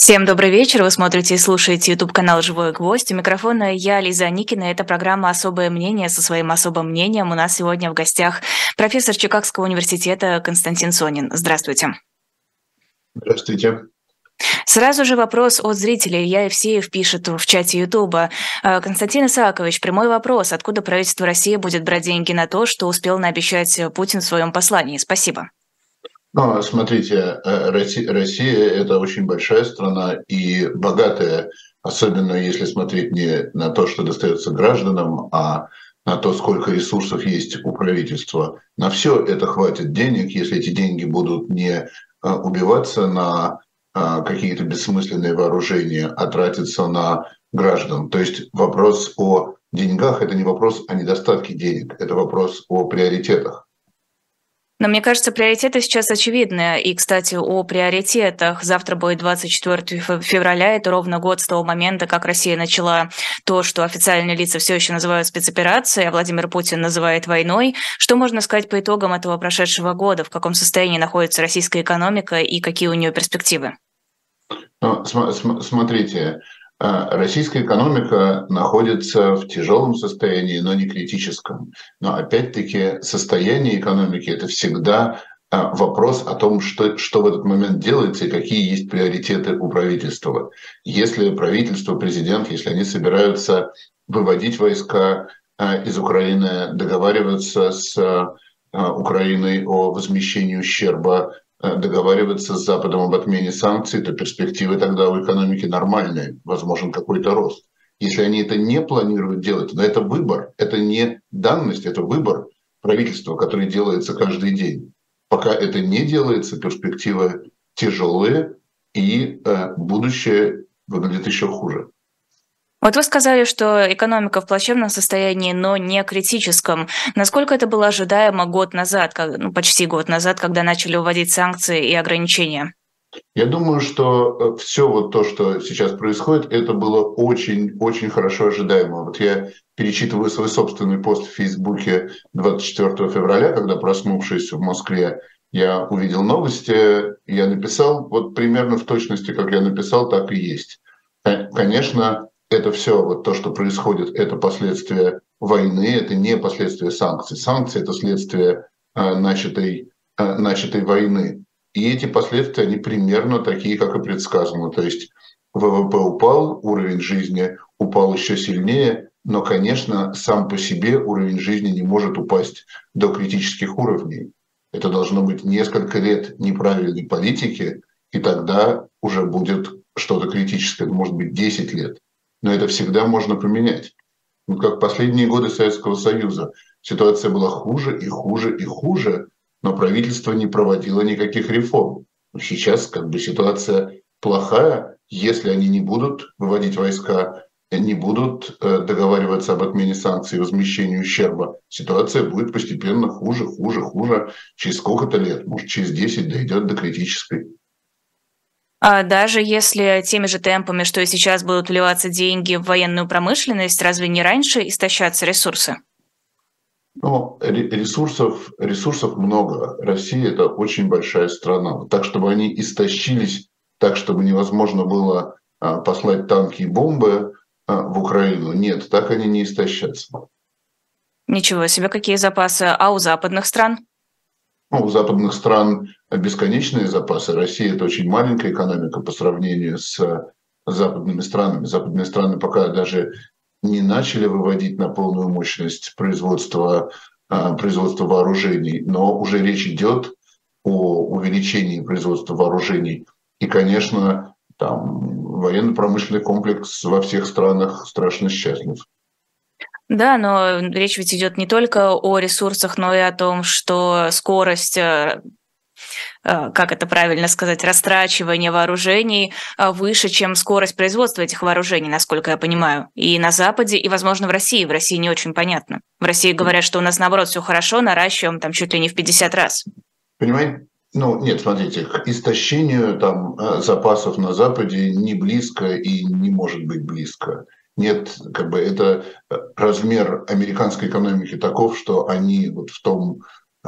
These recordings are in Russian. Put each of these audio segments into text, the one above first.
Всем добрый вечер. Вы смотрите и слушаете YouTube канал «Живой гвоздь». У микрофона я, Лиза Никина. Это программа «Особое мнение». Со своим особым мнением у нас сегодня в гостях профессор Чикагского университета Константин Сонин. Здравствуйте. Здравствуйте. Сразу же вопрос от зрителей. Илья Евсеев пишет в чате Ютуба. Константин Исаакович, прямой вопрос. Откуда правительство России будет брать деньги на то, что успел наобещать Путин в своем послании? Спасибо. Ну, смотрите, э, Россия, Россия – это очень большая страна и богатая, особенно если смотреть не на то, что достается гражданам, а на то, сколько ресурсов есть у правительства. На все это хватит денег, если эти деньги будут не э, убиваться на э, какие-то бессмысленные вооружения, а тратиться на граждан. То есть вопрос о деньгах – это не вопрос о недостатке денег, это вопрос о приоритетах. Но мне кажется, приоритеты сейчас очевидны. И, кстати, о приоритетах. Завтра будет 24 февраля. Это ровно год с того момента, как Россия начала то, что официальные лица все еще называют спецоперацией, а Владимир Путин называет войной. Что можно сказать по итогам этого прошедшего года? В каком состоянии находится российская экономика и какие у нее перспективы? Ну, смотрите, российская экономика находится в тяжелом состоянии, но не критическом. Но опять-таки состояние экономики – это всегда а, вопрос о том, что, что в этот момент делается и какие есть приоритеты у правительства. Если правительство, президент, если они собираются выводить войска а, из Украины, договариваться с Украиной о возмещении ущерба договариваться с Западом об отмене санкций, то перспективы тогда у экономики нормальные, возможен какой-то рост. Если они это не планируют делать, но это выбор, это не данность, это выбор правительства, который делается каждый день. Пока это не делается, перспективы тяжелые, и э, будущее выглядит еще хуже. Вот вы сказали, что экономика в плачевном состоянии, но не критическом. Насколько это было ожидаемо год назад, ну, почти год назад, когда начали вводить санкции и ограничения? Я думаю, что э, все вот то, что сейчас происходит, это было очень-очень хорошо ожидаемо. Вот я перечитываю свой собственный пост в Фейсбуке 24 февраля, когда, проснувшись в Москве, я увидел новости, я написал вот примерно в точности, как я написал, так и есть. Конечно, это все, вот то, что происходит, это последствия войны, это не последствия санкций. Санкции – это следствие э, начатой, э, начатой войны. И эти последствия, они примерно такие, как и предсказано. То есть ВВП упал, уровень жизни упал еще сильнее, но, конечно, сам по себе уровень жизни не может упасть до критических уровней. Это должно быть несколько лет неправильной политики, и тогда уже будет что-то критическое, может быть, 10 лет но это всегда можно поменять. Ну, как последние годы Советского Союза. Ситуация была хуже и хуже и хуже, но правительство не проводило никаких реформ. Сейчас как бы ситуация плохая, если они не будут выводить войска, не будут э, договариваться об отмене санкций и возмещении ущерба, ситуация будет постепенно хуже, хуже, хуже. Через сколько-то лет, может, через 10 дойдет до критической. А даже если теми же темпами, что и сейчас будут вливаться деньги в военную промышленность, разве не раньше истощатся ресурсы? Ну, ресурсов, ресурсов много. Россия – это очень большая страна. Так, чтобы они истощились, так, чтобы невозможно было а, послать танки и бомбы а, в Украину, нет, так они не истощатся. Ничего себе, какие запасы. А у западных стран? Ну, у западных стран бесконечные запасы. Россия – это очень маленькая экономика по сравнению с западными странами. Западные страны пока даже не начали выводить на полную мощность производства, а, производства вооружений, но уже речь идет о увеличении производства вооружений. И, конечно, там военно-промышленный комплекс во всех странах страшно счастлив. Да, но речь ведь идет не только о ресурсах, но и о том, что скорость э, э, как это правильно сказать, растрачивания вооружений э, выше, чем скорость производства этих вооружений, насколько я понимаю. И на Западе, и, возможно, в России. В России не очень понятно. В России говорят, что у нас, наоборот, все хорошо, наращиваем там чуть ли не в 50 раз. Понимаете? Ну, нет, смотрите, к истощению там запасов на Западе не близко и не может быть близко нет, как бы это э, размер американской экономики таков, что они вот в том, э,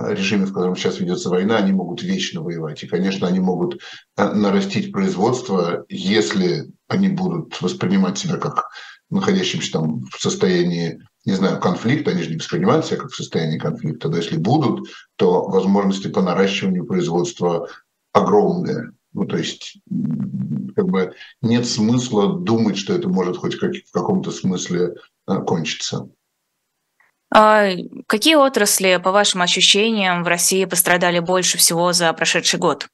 режиме, в котором сейчас ведется война, они могут вечно воевать. И, конечно, они могут нарастить производство, если они будут воспринимать себя как находящимся там в состоянии, не знаю, конфликта, они же не воспринимают себя как в состоянии конфликта, но если будут, то возможности по наращиванию производства огромные. Ну, то есть, как бы нет смысла думать, что это может хоть как, в каком-то смысле а, кончиться. А какие отрасли, по вашим ощущениям, в России пострадали больше всего за прошедший год?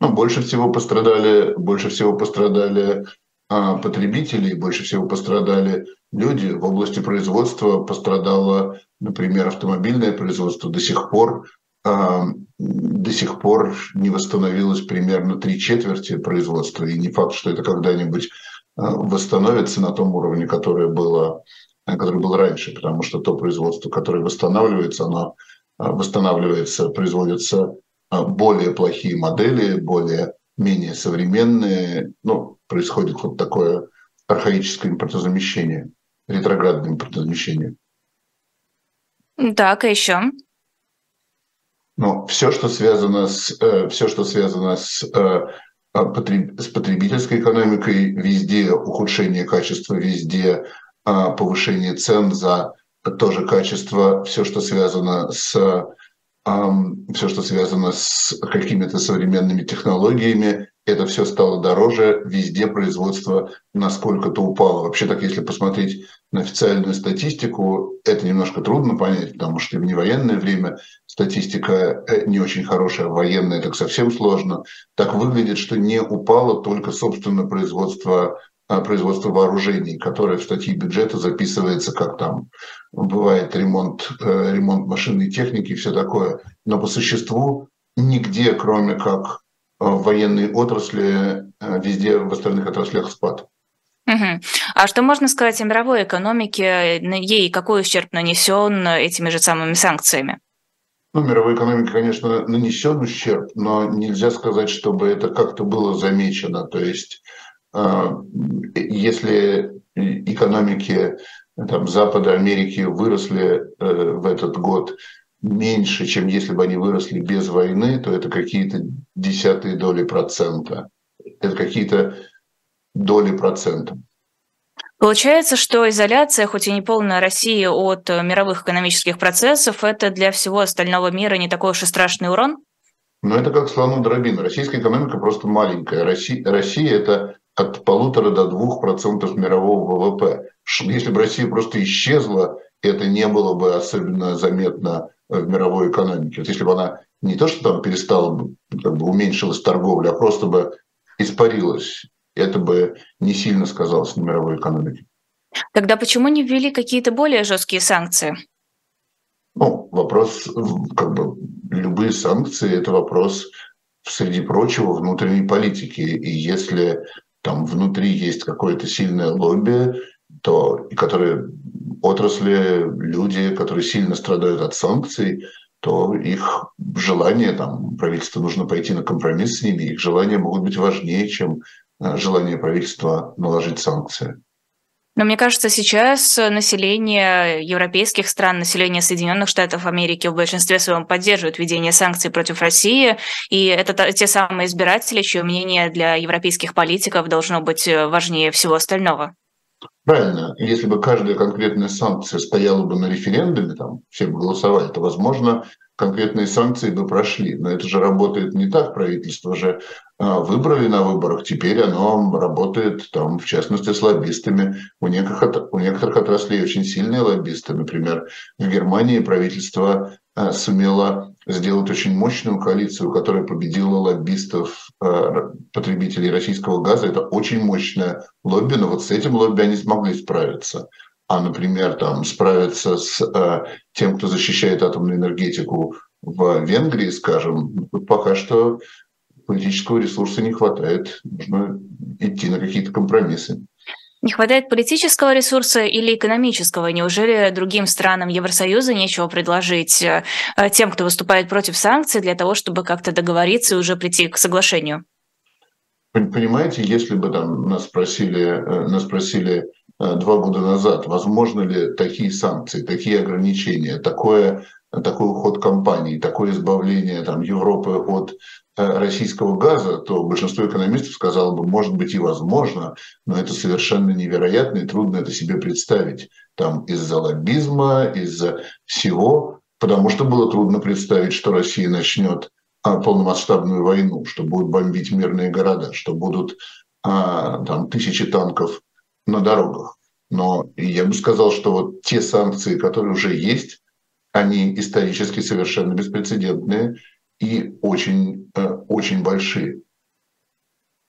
Ну, больше всего пострадали, больше всего пострадали а, потребители, больше всего пострадали люди. В области производства пострадало, например, автомобильное производство до сих пор до сих пор не восстановилось примерно три четверти производства, и не факт, что это когда-нибудь а, восстановится на том уровне, которое было, который был раньше, потому что то производство, которое восстанавливается, оно а, восстанавливается, производятся а, более плохие модели, более менее современные, ну, происходит вот такое архаическое импортозамещение, ретроградное импортозамещение. Так, а еще? Но все, что связано с, э, все, что связано с, э, с потребительской экономикой, везде ухудшение качества, везде повышение цен за то же качество, все, что связано с все, что связано с какими-то современными технологиями, это все стало дороже, везде производство насколько-то упало. Вообще так, если посмотреть на официальную статистику, это немножко трудно понять, потому что в невоенное время статистика э, не очень хорошая, военная так совсем сложно. Так выглядит, что не упало только собственное производство а, производство вооружений, которое в статье бюджета записывается как там бывает ремонт, э, ремонт машинной техники и все такое. Но по существу нигде, кроме как в военной отрасли, э, везде в остальных отраслях спад. Угу. А что можно сказать о мировой экономике? Ей какой ущерб нанесен этими же самыми санкциями? Ну, мировой экономике, конечно, нанесен ущерб, но нельзя сказать, чтобы это как-то было замечено. То есть, если экономики там, Запада Америки выросли э, в этот год меньше, чем если бы они выросли без войны, то это какие-то десятые доли процента. Это какие-то доли процента. Получается, что изоляция, хоть и не полная России от мировых экономических процессов, это для всего остального мира не такой уж и страшный урон? Ну, это как слону дробина. Российская экономика просто маленькая. Россия, Россия – это от полутора до двух процентов мирового ВВП. Если бы Россия просто исчезла, это не было бы особенно заметно в мировой экономике. Вот если бы она не то, что там перестала как бы уменьшилась торговля, а просто бы испарилась, это бы не сильно сказалось на мировой экономике. Тогда почему не ввели какие-то более жесткие санкции? Ну, вопрос, как бы, любые санкции – это вопрос, среди прочего, внутренней политики. И если там внутри есть какое-то сильное лобби, то, которые отрасли, люди, которые сильно страдают от санкций, то их желание, там, правительству нужно пойти на компромисс с ними, их желания могут быть важнее, чем э, желание правительства наложить санкции. Но мне кажется, сейчас население европейских стран, население Соединенных Штатов Америки в большинстве своем поддерживает введение санкций против России, и это те самые избиратели, чье мнение для европейских политиков должно быть э, важнее всего остального. Правильно. Если бы каждая конкретная санкция стояла бы на референдуме, там все бы голосовали, то, возможно, конкретные санкции бы прошли. Но это же работает не так. Правительство же выбрали на выборах, теперь оно работает, там, в частности, с лоббистами. У некоторых, у некоторых отраслей очень сильные лоббисты. Например, в Германии правительство а, сумело сделать очень мощную коалицию, которая победила лоббистов, а, потребителей российского газа. Это очень мощное лобби, но вот с этим лобби они смогли справиться а, например, там, справиться с тем, кто защищает атомную энергетику в Венгрии, скажем, пока что политического ресурса не хватает. Нужно идти на какие-то компромиссы. Не хватает политического ресурса или экономического? Неужели другим странам Евросоюза нечего предложить э, тем, кто выступает против санкций, для того, чтобы как-то договориться и уже прийти к соглашению? Понимаете, если бы там нас спросили, э, нас спросили Э, два года назад, возможно ли такие санкции, такие ограничения, такое такой уход компаний, такое избавление там, Европы от российского газа, то большинство экономистов сказало бы, может быть и возможно, но это совершенно невероятно и трудно это себе представить. Там из-за лоббизма, из-за всего, потому что было трудно представить, что Россия начнет а, полномасштабную войну, что будут бомбить мирные города, что будут а, там, тысячи танков на дорогах. Но я бы сказал, что вот те санкции, которые уже есть, они исторически совершенно беспрецедентные и очень, э, очень большие.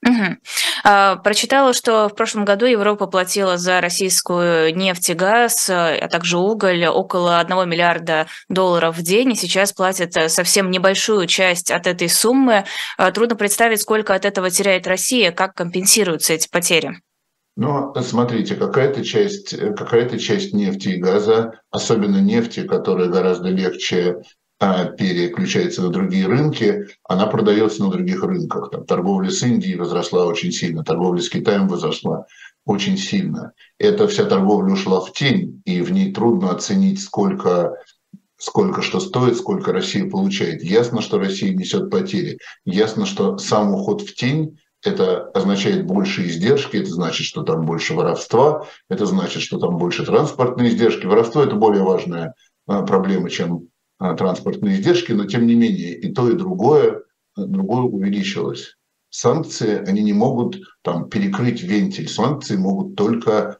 Угу. Прочитала, что в прошлом году Европа платила за российскую нефть и газ, а также уголь около 1 миллиарда долларов в день, и сейчас платят э, совсем небольшую часть от этой суммы. А, трудно представить, сколько от этого теряет Россия, как компенсируются эти потери. Но смотрите, какая-то часть, какая часть нефти и газа, особенно нефти, которая гораздо легче переключается на другие рынки, она продается на других рынках. Там, торговля с Индией возросла очень сильно, торговля с Китаем возросла очень сильно. Эта вся торговля ушла в тень, и в ней трудно оценить, сколько сколько что стоит, сколько Россия получает. Ясно, что Россия несет потери. Ясно, что сам уход в тень это означает больше издержки, это значит, что там больше воровства, это значит, что там больше транспортные издержки. Воровство – это более важная а, проблема, чем а, транспортные издержки, но тем не менее и то, и другое, другое увеличилось. Санкции, они не могут там перекрыть вентиль, санкции могут только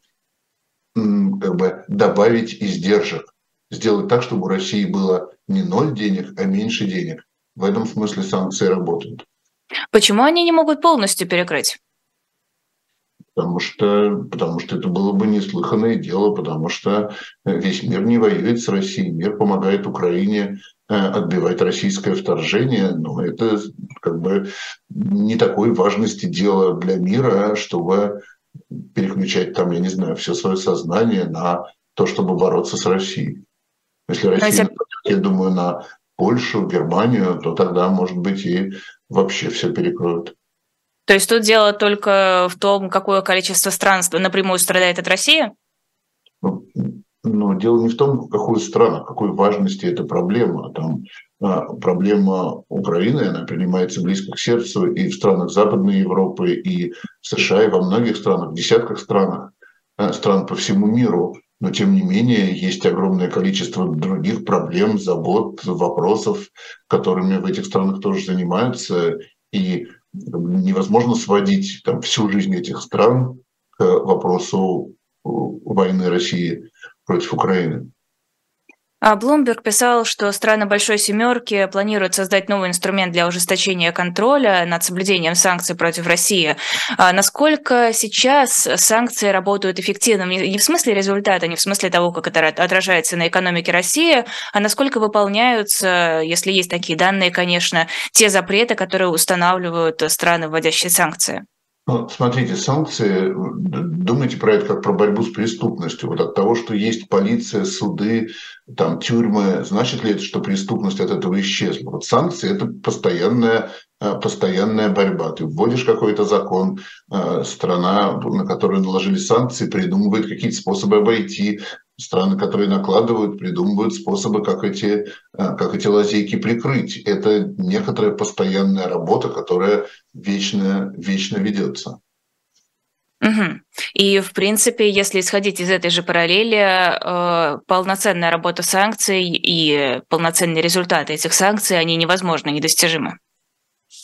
как бы добавить издержек, сделать так, чтобы у России было не ноль денег, а меньше денег. В этом смысле санкции работают. Почему они не могут полностью перекрыть? Потому что, потому что это было бы неслыханное дело, потому что весь мир не воюет с Россией, мир помогает Украине э, отбивать российское вторжение, но это как бы не такой важности дело для мира, чтобы переключать там, я не знаю, все свое сознание на то, чтобы бороться с Россией. Если Россия, я думаю, на Польшу, Германию, то тогда, может быть, и вообще все перекроют. То есть тут дело только в том, какое количество стран напрямую страдает от России? Ну, но дело не в том, в какую страну, какой важности эта проблема. Там а, проблема Украины, она принимается близко к сердцу и в странах Западной Европы, и в США, и во многих странах, в десятках странах, а, стран по всему миру. Но тем не менее есть огромное количество других проблем, забот, вопросов, которыми в этих странах тоже занимаются. И невозможно сводить там, всю жизнь этих стран к вопросу войны России против Украины. А Блумберг писал, что страны Большой Семерки планируют создать новый инструмент для ужесточения контроля над соблюдением санкций против России. А насколько сейчас санкции работают эффективно? Не в смысле результата, не в смысле того, как это отражается на экономике России, а насколько выполняются, если есть такие данные, конечно, те запреты, которые устанавливают страны, вводящие санкции? Ну, смотрите, санкции, думайте про это как про борьбу с преступностью. Вот от того, что есть полиция, суды, там, тюрьмы, значит ли это, что преступность от этого исчезла? Вот санкции – это постоянная, э, постоянная борьба. Ты вводишь какой-то закон, э, страна, на которую наложили санкции, придумывает какие-то способы обойти страны, которые накладывают, придумывают способы, как эти, э, как эти лазейки прикрыть. Это некоторая постоянная работа, которая вечно, вечно ведется. Угу. И, в принципе, если исходить из этой же параллели, э, полноценная работа санкций и полноценные результаты этих санкций, они невозможны, недостижимы.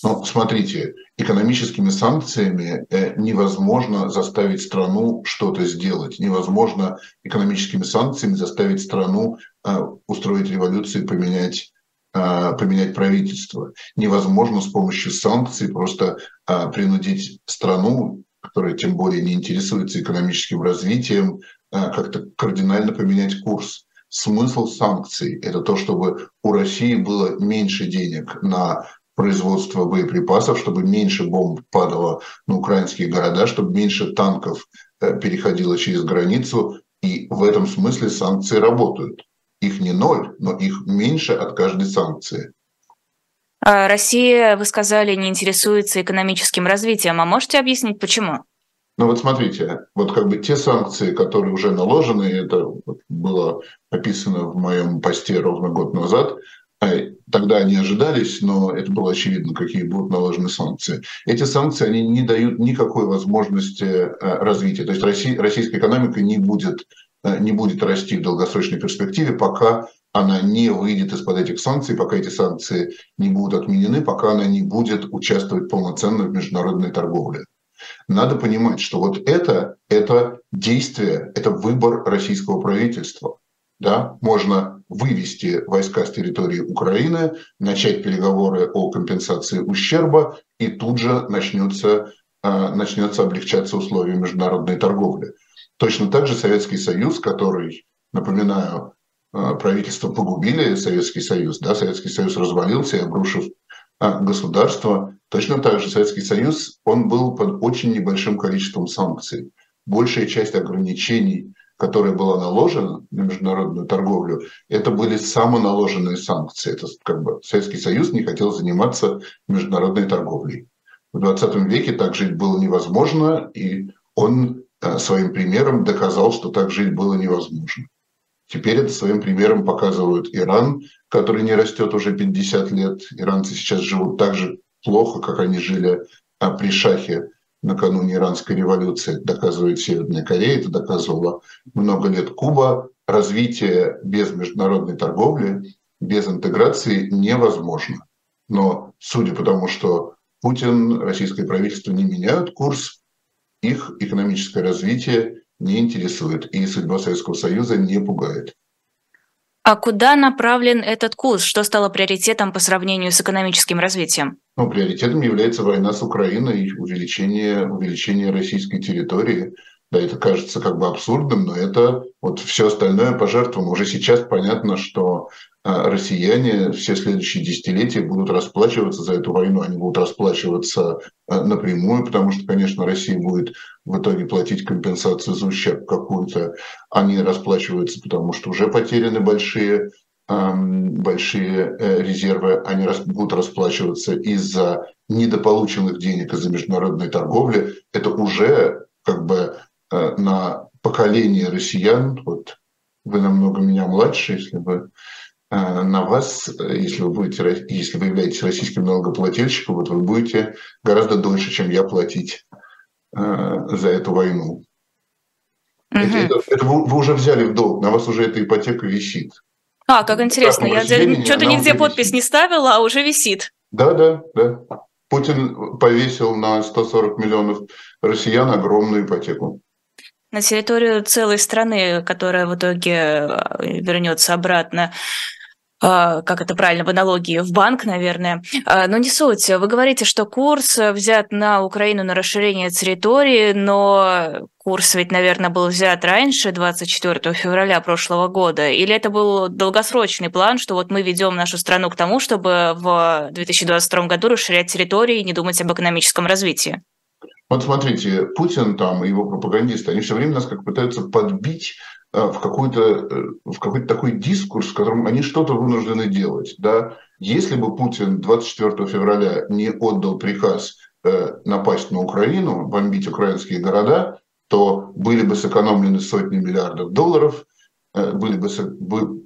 Ну, смотрите, экономическими санкциями э, невозможно заставить страну что-то сделать. Невозможно экономическими санкциями заставить страну э, устроить революцию и поменять э, поменять правительство. Невозможно с помощью санкций просто принудить страну, которая тем более не интересуется экономическим развитием, как-то кардинально поменять курс. Смысл санкций – это то, чтобы у России было меньше денег на производства боеприпасов, чтобы меньше бомб падало на украинские города, чтобы меньше танков э, переходило через границу. И в этом смысле санкции работают. Их не ноль, но их меньше от каждой санкции. А Россия, вы сказали, не интересуется экономическим развитием. А можете объяснить, почему? Но вот смотрите, вот как бы те санкции, которые уже наложены, это было описано в моем посте ровно год назад, тогда они ожидались, но это было очевидно, какие будут наложены санкции. Эти санкции, они не дают никакой возможности э, развития. То есть российская экономика не будет, э, не будет расти в долгосрочной перспективе, пока она не выйдет из-под этих санкций, пока эти санкции не будут отменены, пока она не будет участвовать полноценно в международной торговле. Надо понимать, что вот это, это действие, это выбор российского правительства. Да? Можно вывести войска с территории Украины, начать переговоры о компенсации ущерба, и тут же начнется, э, начнется облегчаться условия международной торговли. Точно так же Советский Союз, который, напоминаю, э, правительство погубили Советский Союз, да, Советский Союз развалился и обрушив э, государство, точно так же Советский Союз, он был под очень небольшим количеством санкций. Большая часть ограничений которая была наложена на международную торговлю, это были самоналоженные санкции. Это как бы Советский Союз не хотел заниматься международной торговлей. В 20 веке так жить было невозможно, и он э, своим примером доказал, что так жить было невозможно. Теперь это своим примером показывают Иран, который не растет уже 50 лет. Иранцы сейчас живут так же плохо, как они жили а, при шахе накануне иранской революции, доказывает Северная Корея, это доказывала много лет Куба. Развитие без международной торговли, без интеграции невозможно. Но судя по тому, что Путин, российское правительство не меняют курс, их экономическое развитие не интересует, и судьба Советского Союза не пугает. А куда направлен этот курс? Что стало приоритетом по сравнению с экономическим развитием? Ну, приоритетом является война с Украиной, увеличение, увеличение российской территории. Да, это кажется как бы абсурдным, но это вот все остальное пожертвовано. Уже сейчас понятно, что а, россияне все следующие десятилетия будут расплачиваться за эту войну. Они будут расплачиваться а, напрямую, потому что, конечно, Россия будет в итоге платить компенсацию за ущерб какую-то. Они расплачиваются, потому что уже потеряны большие большие э, резервы, они будут расплачиваться из-за недополученных денег из-за международной торговли. Это уже как бы на поколение россиян, вот вы намного меня младше, если вы Э, на вас, если вы будете, если вы являетесь российским налогоплательщиком, вот вы будете гораздо дольше, чем я, платить э, за эту войну. Угу. Это, это, это вы, вы уже взяли в долг, на вас уже эта ипотека висит. А, как интересно, я что-то нигде подпись висит. не ставила, а уже висит. Да, да, да. Путин повесил на 140 миллионов россиян огромную ипотеку на территорию целой страны, которая в итоге э, вернется обратно а, как это правильно, в аналогии, в банк, наверное. А, но не суть. Вы говорите, что курс взят на Украину на расширение территории, но курс ведь, наверное, был взят раньше, 24 февраля прошлого года. Или это был долгосрочный план, что вот мы ведем нашу страну к тому, чтобы в 2022 году расширять территории и не думать об экономическом развитии? Вот смотрите, Путин там и его пропагандисты, они все время нас как пытаются подбить э, в какой-то э, в какой-то такой дискурс, в котором они что-то вынуждены делать. Да? Если бы Путин 24 февраля не отдал приказ э, напасть на Украину, бомбить украинские города, то были бы сэкономлены сотни миллиардов долларов, были бы,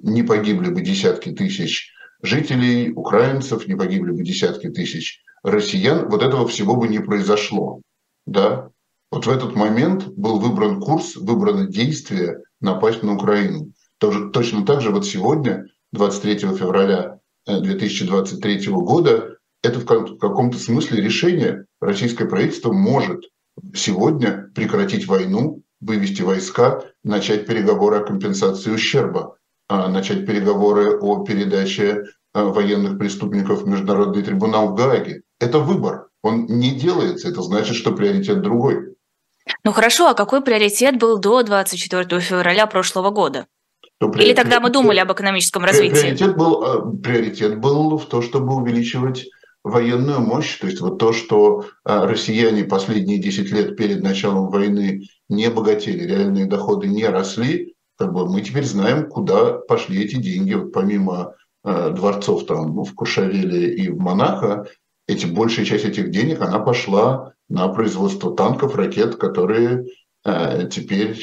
не погибли бы десятки тысяч жителей, украинцев, не погибли бы десятки тысяч россиян, вот этого всего бы не произошло да, вот в этот момент был выбран курс, выбрано действие напасть на Украину. Тоже, точно так же вот сегодня, 23 февраля 2023 э, года, это в каком-то смысле решение. Российское правительство может сегодня прекратить войну, вывести войска, начать переговоры о компенсации ущерба, а, начать переговоры о передаче э, военных преступников в Международный трибунал в Гааге. Это выбор он не делается. Это значит, что приоритет другой. Ну хорошо, а какой приоритет был до 24 февраля прошлого года? Ну, Или тогда мы думали об экономическом развитии? Приоритет был, э, приоритет был в том, чтобы увеличивать военную мощь, то есть вот то, что э, россияне последние 10 лет перед началом войны не богатели, реальные доходы не росли, как бы мы теперь знаем, куда пошли эти деньги. Вот помимо э, дворцов там в Кушавеле и в Монако, эти, большая часть этих денег, она пошла на производство танков, ракет, которые э, теперь,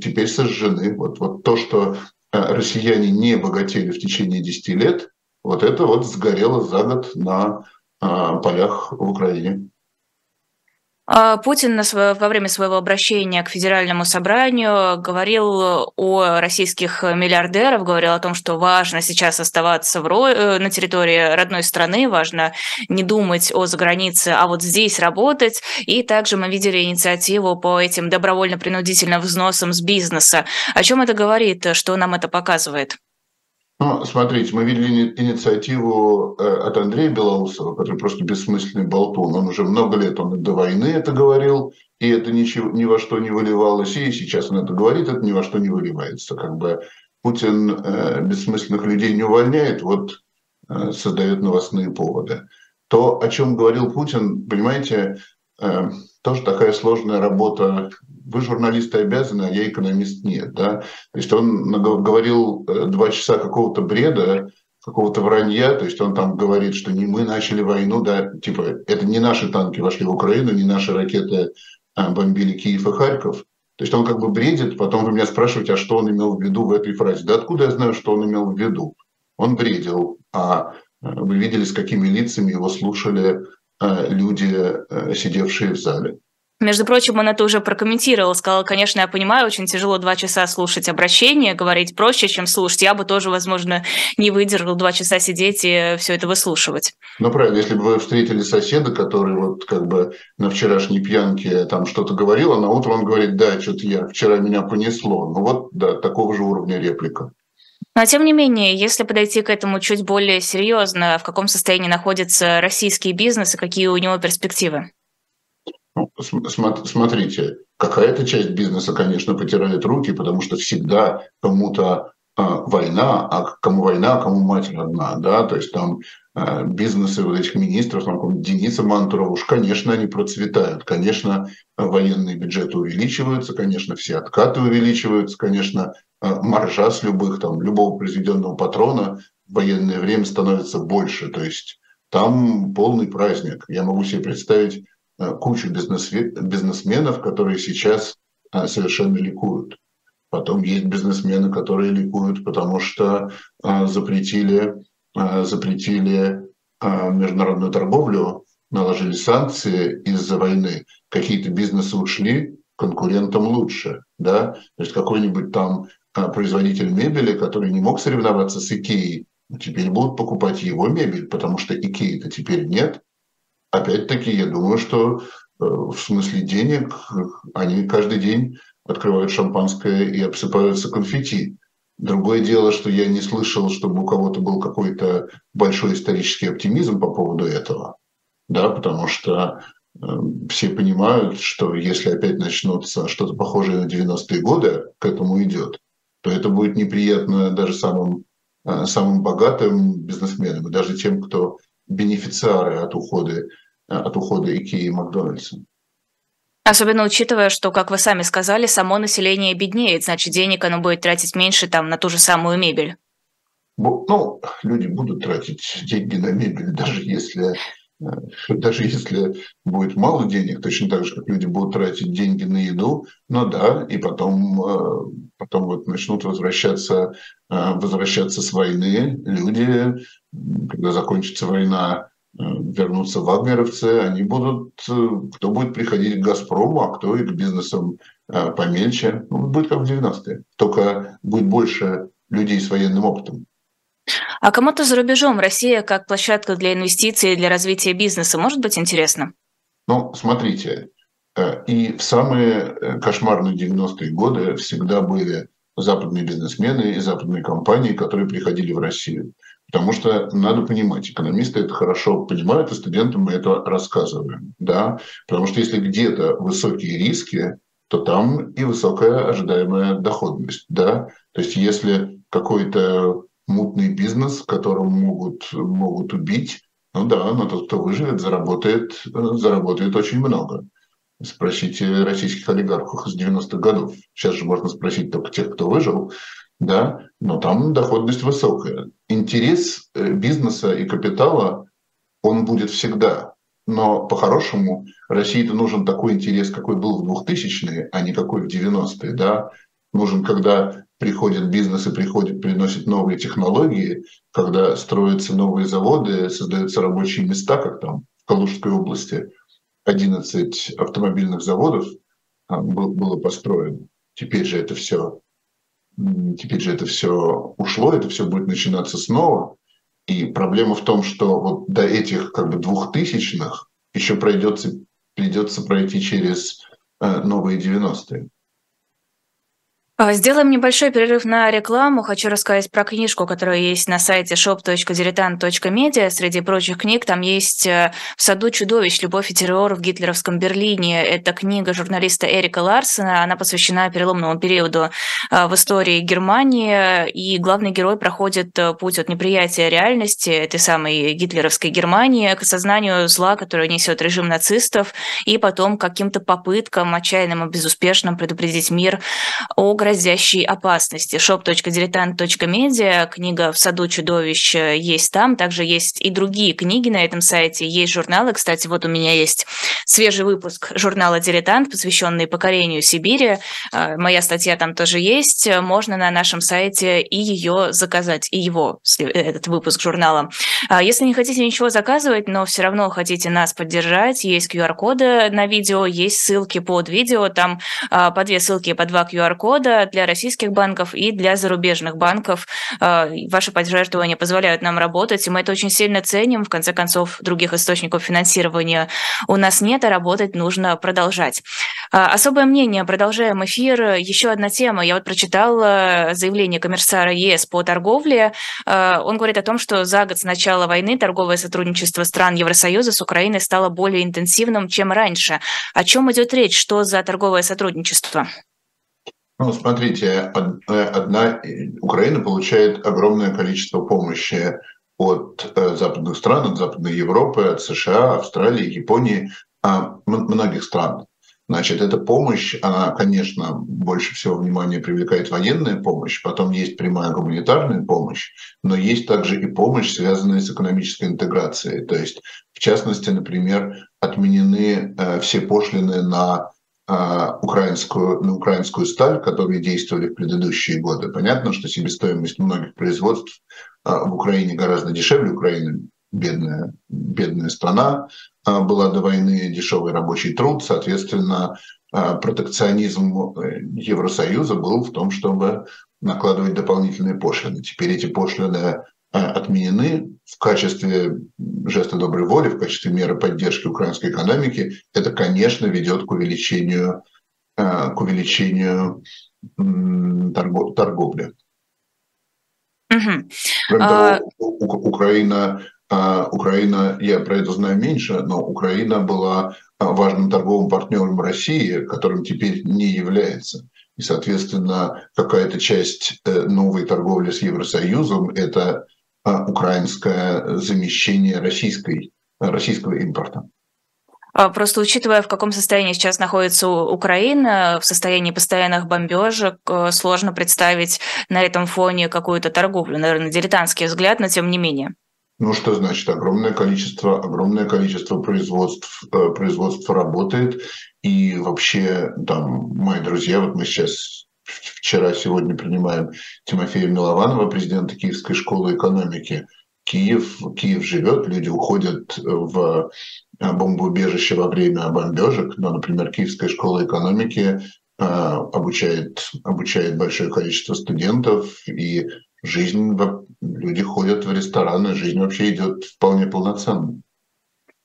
теперь сожжены. Вот, вот то, что э, россияне не богатели в течение 10 лет, вот это вот сгорело за год на э, полях в Украине. А, Путин во время своего обращения к Федеральному собранию говорил о российских миллиардерах, говорил о том, что важно сейчас оставаться в ро... Э, на территории родной страны, важно не думать о загранице, а вот здесь работать. И также мы видели инициативу по этим добровольно-принудительным взносам с бизнеса. О чем это говорит? Что нам это показывает? Ну, смотрите, мы видели инициативу э, от Андрея Белоусова, который просто бессмысленный болтун. Он уже много лет, он до войны это говорил, и это ничего, ни во что не выливалось. И сейчас он это говорит, это ни во что не выливается. Как бы Путин э, бессмысленных людей не увольняет, вот э, создает новостные поводы. То, о чем говорил Путин, понимаете, э, тоже такая сложная работа вы журналисты обязаны, а я экономист нет. Да? То есть он говорил э, два часа какого-то бреда, какого-то вранья, то есть он там говорит, что не мы начали войну, да, типа это не наши танки вошли в Украину, не наши ракеты а, бомбили Киев и Харьков. То есть он как бы бредит, потом вы меня спрашиваете, а что он имел в виду в этой фразе. Да откуда я знаю, что он имел в виду? Он бредил, а э, вы видели, с какими лицами его слушали люди, сидевшие в зале. Между прочим, он это уже прокомментировал, сказал, конечно, я понимаю, очень тяжело два часа слушать обращение, говорить проще, чем слушать. Я бы тоже, возможно, не выдержал два часа сидеть и все это выслушивать. Ну, правильно, если бы вы встретили соседа, который вот как бы на вчерашней пьянке там что-то говорил, а на утро он говорит, да, что-то я, вчера меня понесло. Ну вот, да, такого же уровня реплика. Но тем не менее, если подойти к этому чуть более серьезно, в каком состоянии находится российский бизнес и какие у него перспективы? Ну, смотрите, какая-то часть бизнеса, конечно, потирает руки, потому что всегда кому-то а, война, а кому война, а кому мать родна, да, то есть там а, бизнесы вот этих министров, там, Дениса Мантурова, уж, конечно, они процветают, конечно, военные бюджеты увеличиваются, конечно, все откаты увеличиваются, конечно, маржа с любых, там, любого произведенного патрона в военное время становится больше, то есть там полный праздник. Я могу себе представить Э, кучу бизнесменов, которые сейчас э, совершенно ликуют. Потом есть бизнесмены, которые ликуют, потому что э, запретили, запретили международную торговлю, наложили санкции из-за войны. Какие-то бизнесы ушли, конкурентам лучше. Да? То есть какой-нибудь там производитель мебели, который не мог соревноваться с Икеей, теперь будут покупать его мебель, потому что Икеи-то теперь нет, опять-таки, я думаю, что э, в смысле денег они каждый день открывают шампанское и обсыпаются конфетти. Другое дело, что я не слышал, чтобы у кого-то был какой-то большой исторический оптимизм по поводу этого, да, потому что э, все понимают, что если опять начнется что-то похожее на 90-е годы, к этому идет, то это будет неприятно даже самым, э, самым богатым бизнесменам, и даже тем, кто бенефициары от ухода Э, от ухода Икеи и Макдональдса. Особенно учитывая, что, как вы сами сказали, само население беднеет, значит, денег оно будет тратить меньше там на ту же самую мебель. Ну, люди будут тратить деньги на мебель, даже если, даже если будет мало денег, точно так же, как люди будут тратить деньги на еду, но да, и потом, э, потом вот начнут возвращаться, возвращаться с войны люди, когда закончится война, Э, вернутся вагнеровцы, они будут, э, кто будет приходить к «Газпрому», а кто и к бизнесам э, помельче. Ну, будет как в 90-е, только будет больше людей с военным опытом. А кому-то за рубежом Россия как площадка для инвестиций и для развития бизнеса может быть интересно? Ну, смотрите, и в самые кошмарные 90-е годы всегда были западные бизнесмены и западные компании, которые приходили в Россию. Потому что надо понимать, экономисты это хорошо понимают, и студентам мы это рассказываем. Да? Потому что если где-то высокие риски, то там и высокая ожидаемая доходность. Да? То есть если какой-то мутный бизнес, которым могут, могут убить, ну да, но тот, кто выживет, заработает, заработает очень много. Спросите российских олигархов из 90-х годов. Сейчас же можно спросить только тех, кто выжил да, но там доходность высокая. Интерес э, бизнеса и капитала он будет всегда. Но по-хорошему России-то нужен такой интерес, какой был в 2000-е, а не какой в 90-е. Да? Нужен, когда приходит бизнес и приходит, приносит новые технологии, когда строятся новые заводы, создаются рабочие места, как там в Калужской области 11 автомобильных заводов было построено. Теперь же это все, теперь же это все ушло, это все будет начинаться снова. И проблема в том, что вот до этих как бы двухтысячных еще пройдется, придется пройти через э, новые 90-е. А, сделаем небольшой перерыв на рекламу. Хочу рассказать про книжку, которая есть на сайте shop.diletant.media. Среди прочих книг там есть э, «В саду чудовищ. Любовь и террор в гитлеровском Берлине». Это книга журналиста Эрика Ларсена. Она посвящена переломному периоду э, в истории Германии. И главный герой проходит э, путь от неприятия реальности этой самой гитлеровской Германии к осознанию зла, которое несет режим нацистов, и потом каким-то попыткам, отчаянным и безуспешным предупредить мир о грозящей опасности. shop.diletant.media, книга «В саду чудовищ» есть там, также есть и другие книги на этом сайте, есть журналы, кстати, вот у меня есть свежий выпуск журнала «Дилетант», посвященный покорению Сибири, а, моя статья там тоже есть, можно на нашем сайте и ее заказать, и его, этот выпуск журнала. А, если не хотите ничего заказывать, но все равно хотите нас поддержать, есть QR-коды на видео, есть ссылки под видео, там а, по две ссылки, по два QR-кода, для российских банков и для зарубежных банков. А, ваши пожертвования позволяют нам работать, и мы это очень сильно ценим. В конце концов, других источников финансирования у нас нет, а работать нужно продолжать. А, особое мнение. Продолжаем эфир. Еще одна тема. Я вот прочитала заявление комиссара ЕС по торговле. А, он говорит о том, что за год с начала войны торговое сотрудничество стран Евросоюза с Украиной стало более интенсивным, чем раньше. О чем идет речь? Что за торговое сотрудничество? Ну, смотрите, э, одна Украина получает огромное количество помощи от э, западных стран, от Западной Европы, от США, Австралии, Японии, а, многих стран. Значит, эта помощь, она, конечно, больше всего внимания привлекает военная помощь, потом есть прямая гуманитарная помощь, но есть также и помощь, связанная с экономической интеграцией. То есть, в частности, например, отменены э, все пошлины на украинскую, на украинскую сталь, которые действовали в предыдущие годы. Понятно, что себестоимость многих производств а, в Украине гораздо дешевле. Украина бедная, бедная страна а, была до войны, дешевый рабочий труд. Соответственно, протекционизм э, Евросоюза был в том, чтобы накладывать дополнительные пошлины. Теперь эти пошлины отменены в качестве жеста доброй воли, в качестве меры поддержки украинской экономики, это, конечно, ведет к увеличению, э, к увеличению торговли. Угу. Кроме а... того, Украина, э, Украина, я про это знаю меньше, но Украина была важным торговым партнером России, которым теперь не является. И, соответственно, какая-то часть новой торговли с Евросоюзом – это украинское замещение российской, российского импорта. А, просто учитывая, в каком состоянии сейчас находится Украина, в состоянии постоянных бомбежек, э, сложно представить на этом фоне какую-то торговлю. Наверное, дилетантский взгляд, но тем не менее. Ну, что значит? Огромное количество, огромное количество производств, э, производств работает. И вообще, там, мои друзья, вот мы сейчас вчера, сегодня принимаем Тимофея Милованова, президента Киевской школы экономики. Киев, Киев живет, люди уходят в бомбоубежище во время бомбежек. Но, например, Киевская школа экономики э, обучает, обучает большое количество студентов, и жизнь, люди ходят в рестораны, жизнь вообще идет вполне полноценно.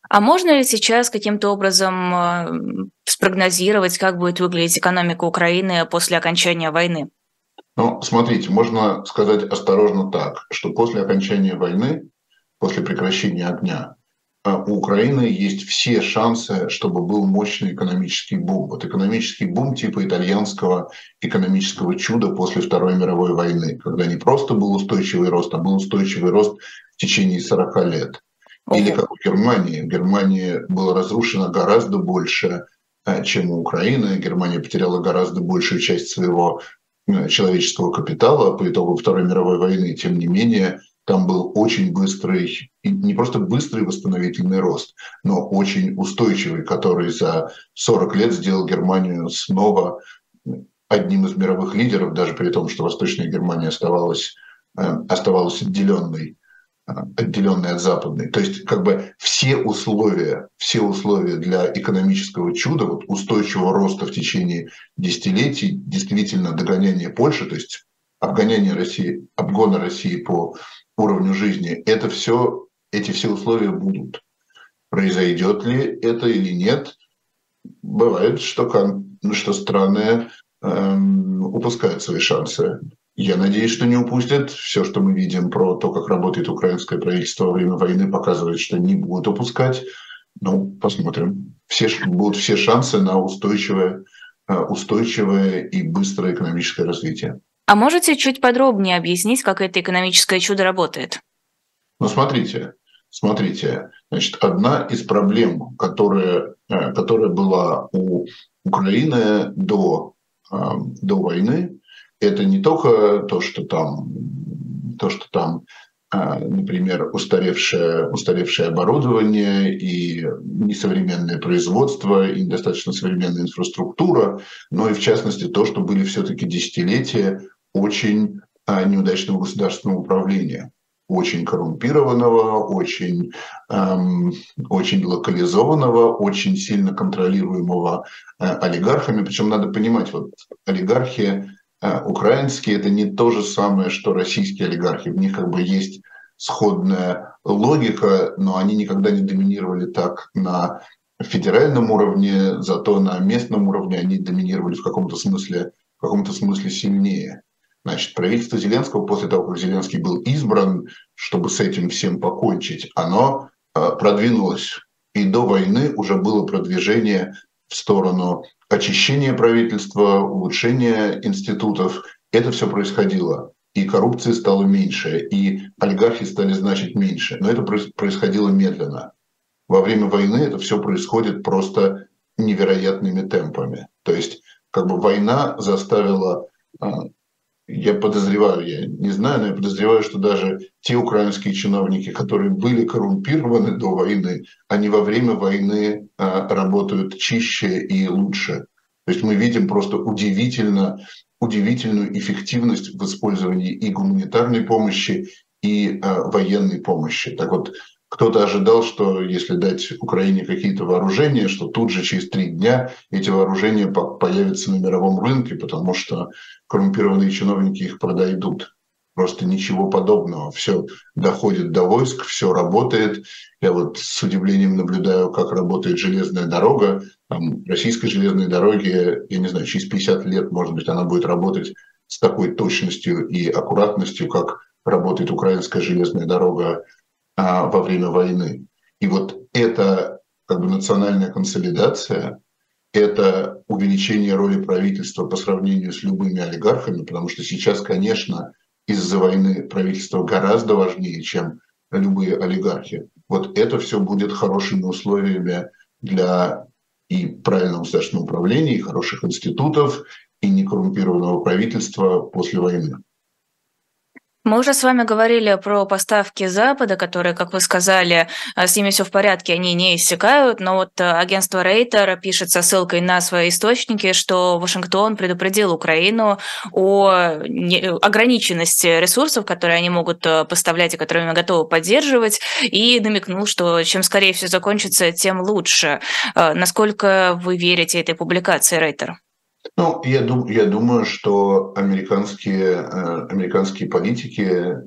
А можно ли сейчас каким-то образом э, спрогнозировать, как будет выглядеть экономика Украины после окончания войны? Ну, смотрите, можно сказать осторожно так, что после окончания войны, после прекращения огня, э, у Украины есть все шансы, чтобы был мощный экономический бум. Вот экономический бум типа итальянского экономического чуда после Второй мировой войны, когда не просто был устойчивый рост, а был устойчивый рост в течение 40 лет. Или как у Германии. В Германии было разрушено гораздо больше, э, чем у Украины. Германия потеряла гораздо большую часть своего э, человеческого капитала по итогу Второй мировой войны. Тем не менее, там был очень быстрый, не просто быстрый восстановительный рост, но очень устойчивый, который за 40 лет сделал Германию снова одним из мировых лидеров, даже при том, что Восточная Германия оставалась, э, оставалась отделенной, отделенной от западной. То есть как бы все условия, все условия для экономического чуда, вот устойчивого роста в течение десятилетий, действительно догоняние Польши, то есть обгоняние России, обгона России по уровню жизни, это все, эти все условия будут. Произойдет ли это или нет, бывает, что, что страны эм, упускают свои шансы. Я надеюсь, что не упустят. Все, что мы видим про то, как работает украинское правительство во время войны, показывает, что не будут упускать. Ну, посмотрим. Все, будут все шансы на устойчивое, э, устойчивое и быстрое экономическое развитие. А можете чуть подробнее объяснить, как это экономическое чудо работает? Ну, смотрите, смотрите. Значит, одна из проблем, которая, э, которая была у Украины до, э, до войны, это не только то, что там, то, что там э, например, устаревшее, устаревшее оборудование и несовременное производство, и недостаточно современная инфраструктура, но и в частности то, что были все-таки десятилетия очень а, неудачного государственного управления, очень коррумпированного, очень, эм, очень локализованного, очень сильно контролируемого э, олигархами. Причем надо понимать, вот олигархи э, украинские это не то же самое, что российские олигархи. В них как бы есть сходная логика, но они никогда не доминировали так на федеральном уровне, зато на местном уровне они доминировали в каком-то смысле, в каком-то смысле сильнее. Значит, правительство Зеленского после того, как Зеленский был избран, чтобы с этим всем покончить, оно э, продвинулось. И до войны уже было продвижение в сторону очищения правительства, улучшения институтов. Это все происходило. И коррупции стало меньше, и олигархи стали значить меньше. Но это происходило медленно. Во время войны это все происходит просто невероятными темпами. То есть как бы война заставила э, я подозреваю, я не знаю, но я подозреваю, что даже те украинские чиновники, которые были коррумпированы до войны, они во время войны а, работают чище и лучше. То есть мы видим просто удивительно, удивительную эффективность в использовании и гуманитарной помощи, и а, военной помощи. Так вот, кто-то ожидал, что если дать Украине какие-то вооружения, что тут же через три дня эти вооружения появятся на мировом рынке, потому что коррумпированные чиновники их продойдут. Просто ничего подобного. Все доходит до войск, все работает. Я вот с удивлением наблюдаю, как работает железная дорога. Там, российской железной дороги, я не знаю, через 50 лет, может быть, она будет работать с такой точностью и аккуратностью, как работает украинская железная дорога а, во время войны. И вот эта как бы национальная консолидация, это увеличение роли правительства по сравнению с любыми олигархами, потому что сейчас, конечно, из-за войны правительство гораздо важнее, чем любые олигархи. Вот это все будет хорошими условиями для и правильного государственного управления, и хороших институтов, и некоррумпированного правительства после войны. Мы уже с вами говорили про поставки Запада, которые, как вы сказали, э, с ними все в порядке, они не иссякают, но вот э, агентство Рейтер пишет со ссылкой на свои источники, что Вашингтон предупредил Украину о ограниченности ресурсов, которые они могут э, поставлять и которые они готовы поддерживать, и намекнул, что чем скорее все закончится, тем лучше. Насколько вы верите этой публикации Рейтер? Ну, я, дум, я думаю, что американские, э, американские политики, э,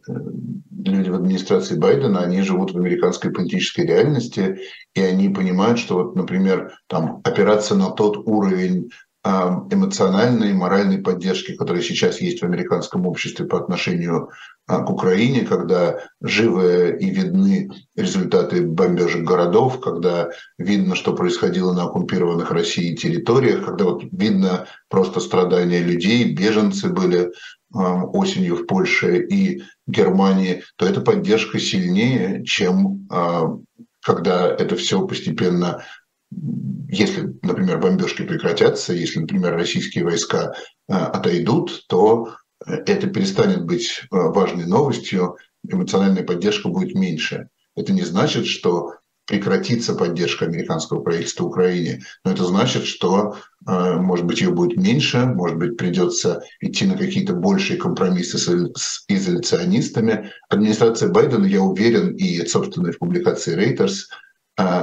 люди в администрации Байдена, они живут в американской политической реальности, и они понимают, что, вот, например, там, опираться на тот уровень эмоциональной и моральной поддержки, которая сейчас есть в американском обществе по отношению а, к Украине, когда живы и видны результаты бомбежек городов, когда видно, что происходило на оккупированных Россией территориях, когда вот видно просто страдания людей, беженцы были осенью в Польше и Германии, то эта поддержка сильнее, чем а, когда это все постепенно если, например, бомбежки прекратятся, если, например, российские войска э, отойдут, то э, это перестанет быть э, важной новостью, эмоциональная поддержка будет меньше. Это не значит, что прекратится поддержка американского правительства Украине, но это значит, что, может быть, ее будет меньше, может быть, придется идти на какие-то большие компромиссы с изоляционистами. Администрация Байдена, я уверен, и, собственно, в публикации Reuters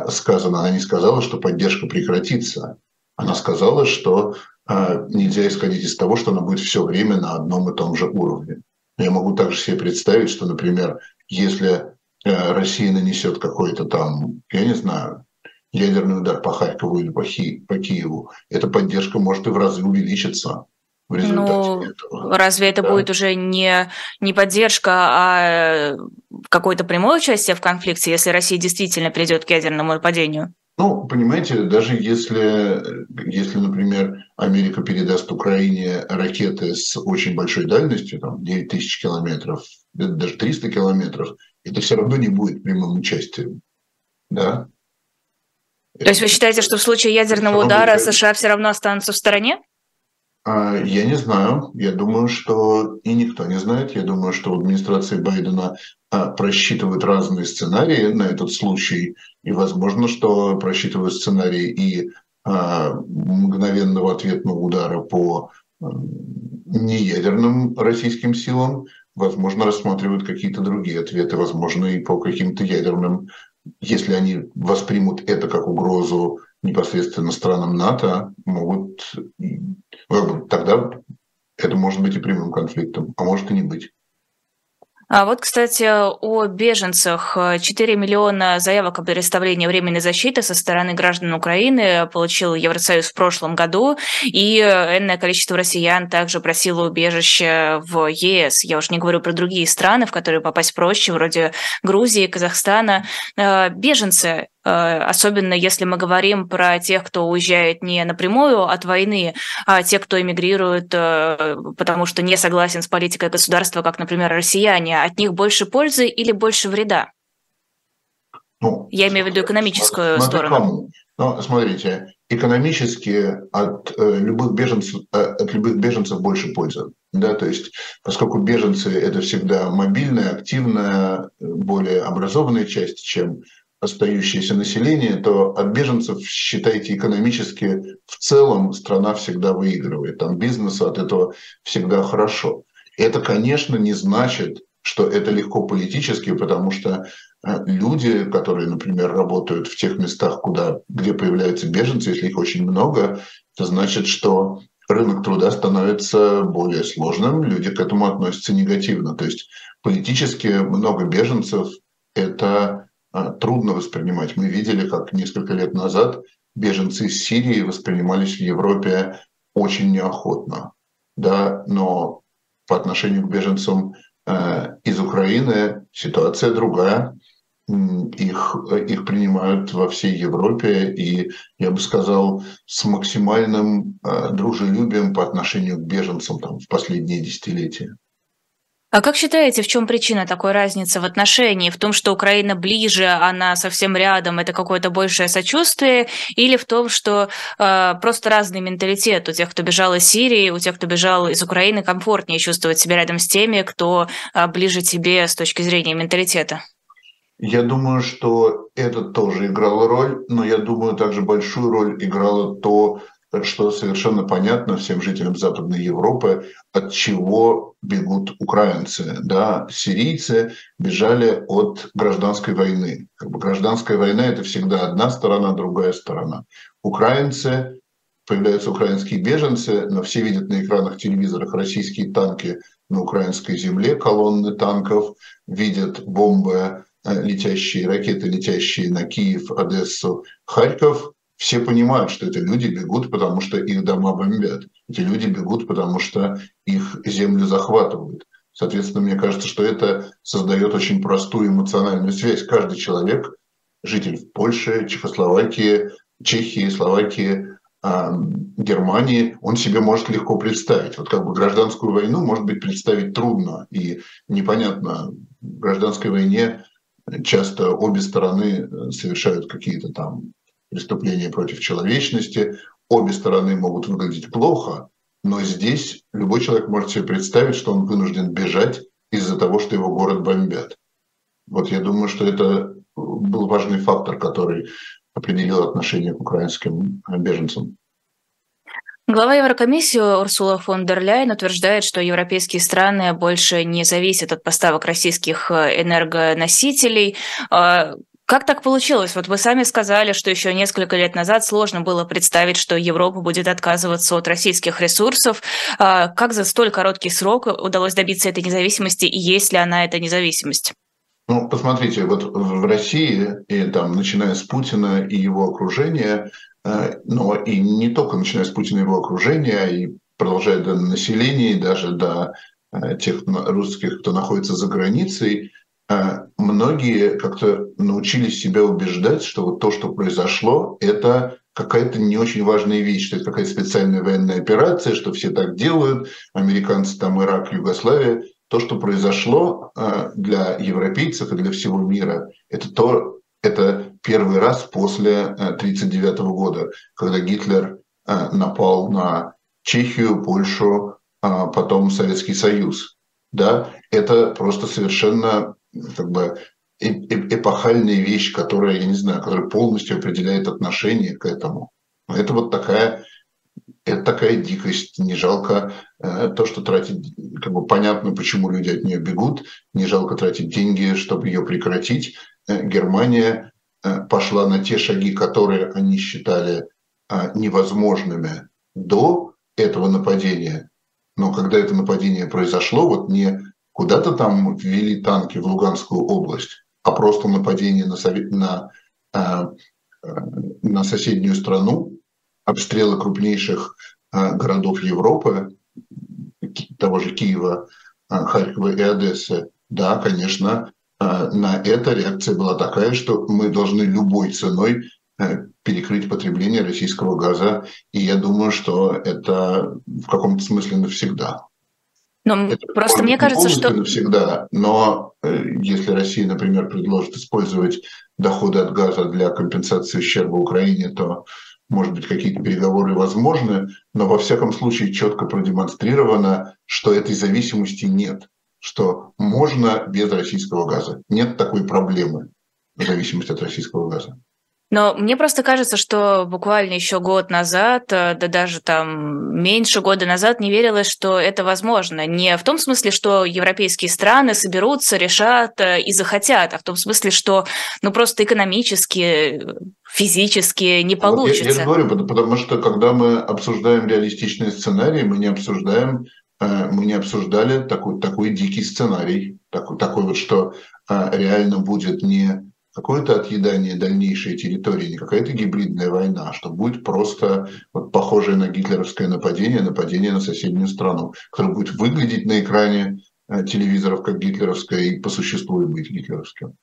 сказано, она не сказала, что поддержка прекратится. Она сказала, что э, нельзя исходить из того, что она будет все время на одном и том же уровне. Я могу также себе представить, что, например, если Э, Россия нанесет какой-то там, я не знаю, ядерный удар по Харькову или по, Хи, по Киеву, эта поддержка может и в разы увеличиться. В результате ну, этого. разве это да. будет уже не, не поддержка, а какое-то прямое участие в конфликте, если Россия действительно придет к ядерному нападению? Ну, понимаете, даже если, если, например, Америка передаст Украине ракеты с очень большой дальностью, там 9 тысяч километров, даже 300 километров, это все равно не будет прямым участием. Да? То есть вы считаете, что в случае ядерного удара США все равно останутся в стороне? А, я не знаю. Я думаю, что и никто не знает. Я думаю, что в администрации Байдена а, просчитывают разные сценарии на этот случай. И возможно, что просчитывают сценарии и а, мгновенного ответного удара по неядерным российским силам, возможно, рассматривают какие-то другие ответы, возможно, и по каким-то ядерным, если они воспримут это как угрозу непосредственно странам НАТО, могут тогда это может быть и прямым конфликтом, а может и не быть. А вот, кстати, о беженцах. 4 миллиона заявок о предоставлении временной защиты со стороны граждан Украины получил Евросоюз в прошлом году, и энное количество россиян также просило убежище в ЕС. Я уж не говорю про другие страны, в которые попасть проще, вроде Грузии, Казахстана. А, беженцы Э, особенно если мы говорим про тех, кто уезжает не напрямую от войны, а те, кто эмигрирует, э, потому что не согласен с политикой государства, как, например, россияне, от них больше пользы или больше вреда? Ну, Я имею в виду экономическую смотри, сторону. Кому? Ну, смотрите, экономически от э, любых беженцев э, от любых беженцев больше пользы, да, то есть поскольку беженцы это всегда мобильная, активная, более образованная часть, чем остающееся население, то от беженцев, считайте, экономически в целом страна всегда выигрывает. Там бизнесу от этого всегда хорошо. Это, конечно, не значит, что это легко политически, потому что э, люди, которые, например, работают в тех местах, куда, где появляются беженцы, если их очень много, это значит, что рынок труда становится более сложным, люди к этому относятся негативно. То есть политически много беженцев – это трудно воспринимать. Мы видели, как несколько лет назад беженцы из Сирии воспринимались в Европе очень неохотно. Да, но по отношению к беженцам э, из Украины ситуация другая. Их, их принимают во всей Европе и, я бы сказал, с максимальным э, дружелюбием по отношению к беженцам там, в последние десятилетия. А как считаете, в чем причина такой разницы в отношении? В том, что Украина ближе, она совсем рядом, это какое-то большее сочувствие, или в том, что э, просто разный менталитет у тех, кто бежал из Сирии, у тех, кто бежал из Украины, комфортнее чувствовать себя рядом с теми, кто э, ближе тебе с точки зрения менталитета? Я думаю, что это тоже играло роль, но я думаю, также большую роль играло то, что совершенно понятно всем жителям Западной Европы, от чего бегут украинцы. Да? Сирийцы бежали от гражданской войны. Как бы гражданская война – это всегда одна сторона, другая сторона. Украинцы, появляются украинские беженцы, но все видят на экранах телевизоров российские танки на украинской земле, колонны танков, видят бомбы, э, летящие, ракеты, летящие на Киев, Одессу, Харьков – все понимают, что это люди бегут, потому что их дома бомбят. Эти люди бегут, потому что их землю захватывают. Соответственно, мне кажется, что это создает очень простую эмоциональную связь. Каждый человек, житель Польши, Чехословакии, Чехии, Словакии, Германии, он себе может легко представить. Вот как бы гражданскую войну, может быть, представить трудно и непонятно. В гражданской войне часто обе стороны совершают какие-то там преступления против человечности. Обе стороны могут выглядеть плохо, но здесь любой человек может себе представить, что он вынужден бежать из-за того, что его город бомбят. Вот я думаю, что это был важный фактор, который определил отношение к украинским беженцам. Глава Еврокомиссии Урсула фон дер Ляйен утверждает, что европейские страны больше не зависят от поставок российских э, энергоносителей. Как так получилось? Вот вы сами сказали, что еще несколько лет назад сложно было представить, что Европа будет отказываться от российских ресурсов. А, как за столь короткий срок удалось добиться этой независимости, и есть ли она эта независимость? Ну, посмотрите, вот в России, и там, начиная с Путина и его окружения, э, но и не только начиная с Путина и его окружения, и продолжая до населения, и даже до э, тех русских, кто находится за границей, многие как-то научились себя убеждать, что вот то, что произошло, это какая-то не очень важная вещь, что это какая-то специальная военная операция, что все так делают, американцы там, Ирак, Югославия – то, что произошло э, для европейцев и для всего мира, это то, это первый раз после 1939 э, года, когда Гитлер напал на Чехию, Польшу, а потом Советский Союз. Да, это просто совершенно как бы эпохальная вещь, которая, я не знаю, которая полностью определяет отношение к этому. Это вот такая это такая дикость, не жалко э, то, что тратить, как бы понятно, почему люди от нее бегут, не жалко тратить деньги, чтобы ее прекратить. Э, Германия э, пошла на те шаги, которые они считали э, невозможными до этого нападения. Но когда это нападение произошло, вот не куда-то там ввели танки в Луганскую область, а просто нападение на, на, э, э, на соседнюю страну, обстрелы крупнейших а, городов Европы, того же Киева, Харькова и Одессы, да, конечно, на это реакция была такая, что мы должны любой ценой перекрыть потребление российского газа. И я думаю, что это в каком-то смысле навсегда. Но это просто мне кажется, что... Навсегда, но э, если Россия, например, предложит использовать доходы от газа для компенсации ущерба Украине, то может быть, какие-то переговоры возможны, но во всяком случае четко продемонстрировано, что этой зависимости нет, что можно без российского газа. Нет такой проблемы зависимости от российского газа. Но мне просто кажется, что буквально еще год назад, э, да даже там меньше года назад не верилось, что это возможно. Не в том смысле, что европейские страны соберутся, решат э, и захотят, а в том смысле, что ну просто экономически, физически не получится. Вот я, я говорю, потому что когда мы обсуждаем реалистичные сценарии, мы не обсуждаем э, мы не обсуждали такой, такой дикий сценарий, такой, такой вот, что реально будет не какое-то отъедание дальнейшей территории, не какая-то гибридная война, что будет просто вот похожее на гитлеровское нападение, нападение на соседнюю страну, которое будет выглядеть на экране э, телевизоров как гитлеровское и по существу и быть гитлеровским.